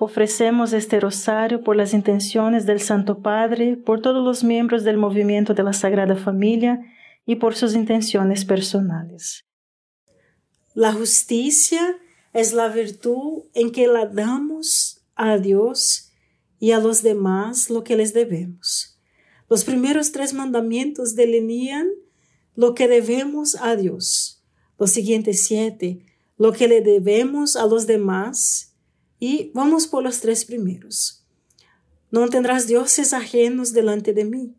Ofrecemos este rosario por las intenciones del Santo Padre, por todos los miembros del movimiento de la Sagrada Familia y por sus intenciones personales. La justicia es la virtud en que la damos a Dios y a los demás lo que les debemos. Los primeros tres mandamientos delinean lo que debemos a Dios. Los siguientes siete, lo que le debemos a los demás y vamos por los tres primeros. No tendrás dioses ajenos delante de mí.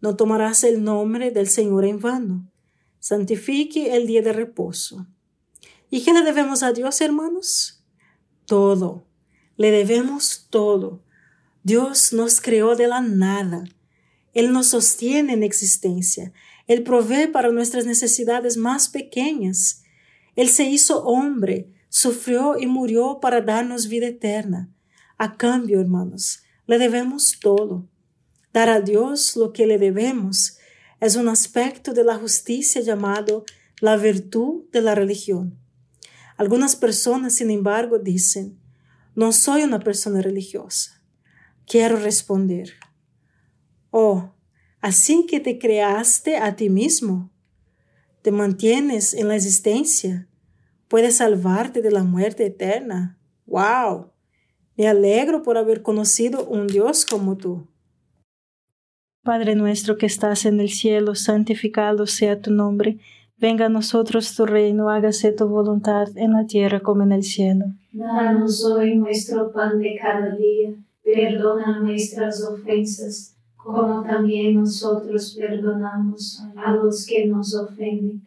No tomarás el nombre del Señor en vano. Santifique el día de reposo. ¿Y qué le debemos a Dios, hermanos? Todo. Le debemos todo. Dios nos creó de la nada. Él nos sostiene en existencia. Él provee para nuestras necesidades más pequeñas. Él se hizo hombre sufrió y murió para darnos vida eterna. A cambio, hermanos, le debemos todo. Dar a Dios lo que le debemos es un aspecto de la justicia llamado la virtud de la religión. Algunas personas, sin embargo, dicen, no soy una persona religiosa. Quiero responder, oh, así que te creaste a ti mismo, te mantienes en la existencia, puede salvarte de la muerte eterna. ¡Wow! Me alegro por haber conocido un Dios como tú. Padre nuestro que estás en el cielo, santificado sea tu nombre. Venga a nosotros tu reino, hágase tu voluntad en la tierra como en el cielo. Danos hoy nuestro pan de cada día, perdona nuestras ofensas, como también nosotros perdonamos a los que nos ofenden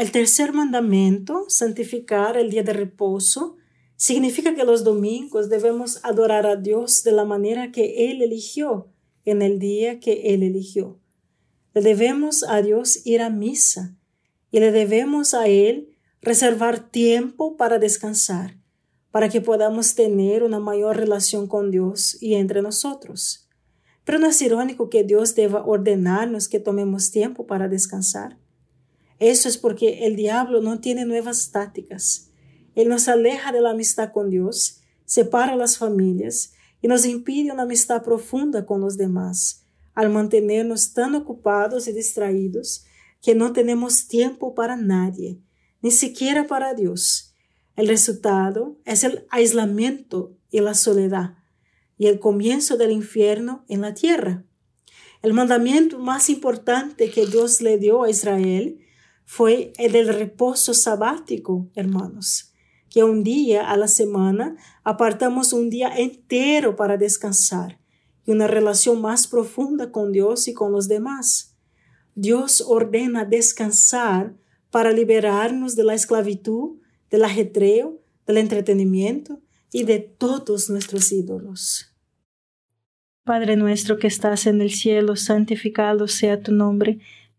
El tercer mandamiento, santificar el día de reposo, significa que los domingos debemos adorar a Dios de la manera que Él eligió, en el día que Él eligió. Le debemos a Dios ir a misa y le debemos a Él reservar tiempo para descansar, para que podamos tener una mayor relación con Dios y entre nosotros. Pero no es irónico que Dios deba ordenarnos que tomemos tiempo para descansar. Eso es porque el diablo no tiene nuevas tácticas. Él nos aleja de la amistad con Dios, separa las familias y nos impide una amistad profunda con los demás, al mantenernos tan ocupados y distraídos que no tenemos tiempo para nadie, ni siquiera para Dios. El resultado es el aislamiento y la soledad, y el comienzo del infierno en la tierra. El mandamiento más importante que Dios le dio a Israel fue el del reposo sabático, hermanos, que un día a la semana apartamos un día entero para descansar y una relación más profunda con Dios y con los demás. Dios ordena descansar para liberarnos de la esclavitud, del ajetreo, del entretenimiento y de todos nuestros ídolos. Padre nuestro que estás en el cielo, santificado sea tu nombre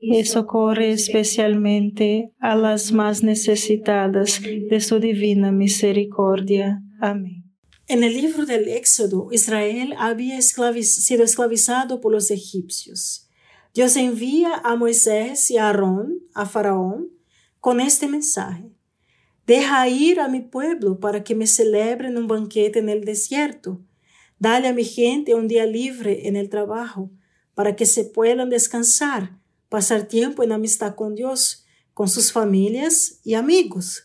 y socorre especialmente a las más necesitadas de su divina misericordia. Amén. En el libro del Éxodo, Israel había sido esclavizado por los egipcios. Dios envía a Moisés y a Aarón, a Faraón, con este mensaje. Deja ir a mi pueblo para que me celebren un banquete en el desierto. Dale a mi gente un día libre en el trabajo, para que se puedan descansar, pasar tiempo en amistad con Dios, con sus familias y amigos.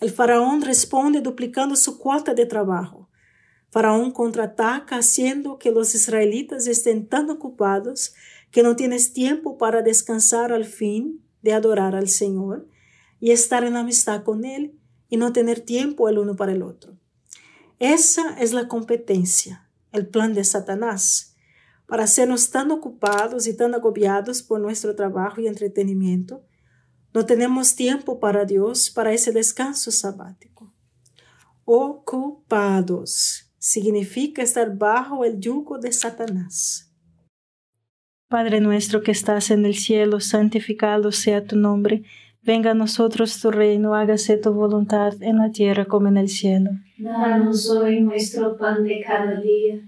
El faraón responde duplicando su cuota de trabajo. Faraón contraataca haciendo que los israelitas estén tan ocupados que no tienes tiempo para descansar al fin de adorar al Señor y estar en amistad con Él y no tener tiempo el uno para el otro. Esa es la competencia, el plan de Satanás, para hacernos tan ocupados y tan agobiados por nuestro trabajo y entretenimiento no tenemos tiempo para Dios, para ese descanso sabático. Ocupados significa estar bajo el yugo de Satanás. Padre nuestro que estás en el cielo, santificado sea tu nombre. Venga a nosotros tu reino, hágase tu voluntad en la tierra como en el cielo. Danos hoy nuestro pan de cada día,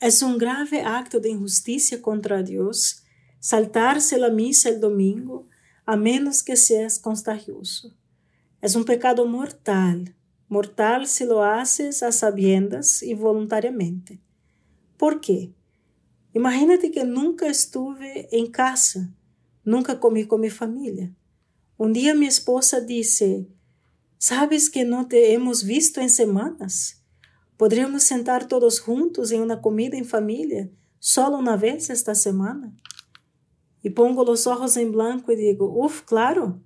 Es un grave acto de injusticia contra Dios saltarse la misa el domingo a menos que seas contagioso. Es un pecado mortal, mortal si lo haces a sabiendas y voluntariamente. ¿Por qué? Imagínate que nunca estuve en casa, nunca comí con mi familia. Un día mi esposa dice, ¿sabes que no te hemos visto en semanas? Podríamos sentar todos juntos en una comida en familia, solo una vez esta semana. Y pongo los ojos en blanco y digo, uff, claro,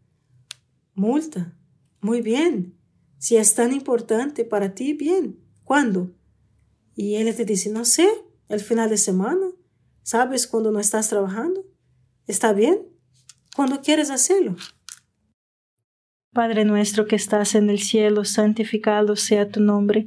multa, muy bien. Si es tan importante para ti, bien. ¿Cuándo? Y él te dice, no sé, el final de semana. ¿Sabes cuando no estás trabajando? ¿Está bien? Cuando quieres hacerlo. Padre nuestro que estás en el cielo, santificado sea tu nombre.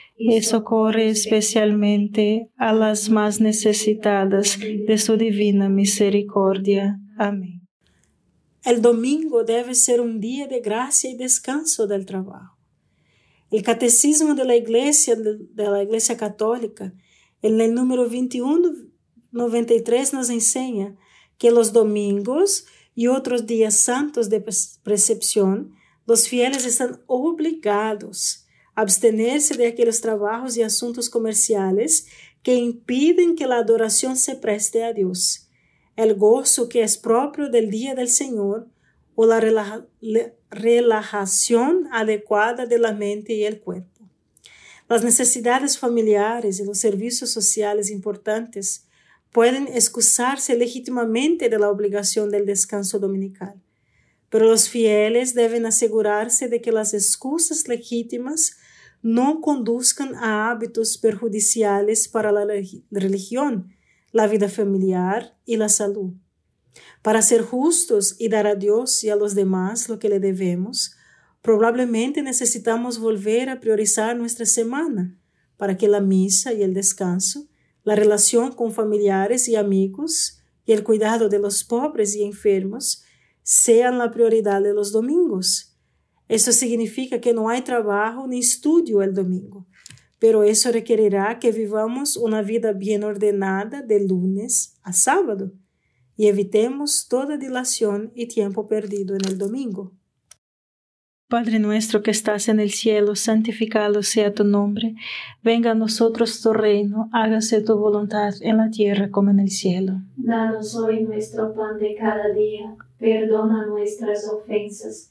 y socorre especialmente a las más necesitadas de su divina misericordia. Amén. El domingo debe ser un día de gracia y descanso del trabajo. El catecismo de la Iglesia, de la Iglesia Católica, en el número 2193 nos enseña que los domingos y otros días santos de precepción, los fieles están obligados abstenerse de aquellos trabajos y asuntos comerciales que impiden que la adoración se preste a Dios el gozo que es propio del día del Señor o la relajación adecuada de la mente y el cuerpo. Las necesidades familiares y los servicios sociales importantes pueden excusarse legítimamente de la obligación del descanso dominical, pero los fieles deben asegurarse de que las excusas legítimas no conduzcan a hábitos perjudiciales para la religión la vida familiar y la salud. Para ser justos y dar a Dios y a los demás lo que le debemos, probablemente necesitamos volver a priorizar nuestra semana para que la misa y el descanso, la relación con familiares y amigos y el cuidado de los pobres y enfermos sean la prioridad de los domingos. Eso significa que no hay trabajo ni estudio el domingo pero eso requerirá que vivamos una vida bien ordenada de lunes a sábado y evitemos toda dilación y tiempo perdido en el domingo. Padre nuestro que estás en el cielo, santificado sea tu nombre, venga a nosotros tu reino, hágase tu voluntad en la tierra como en el cielo. Danos hoy nuestro pan de cada día, perdona nuestras ofensas,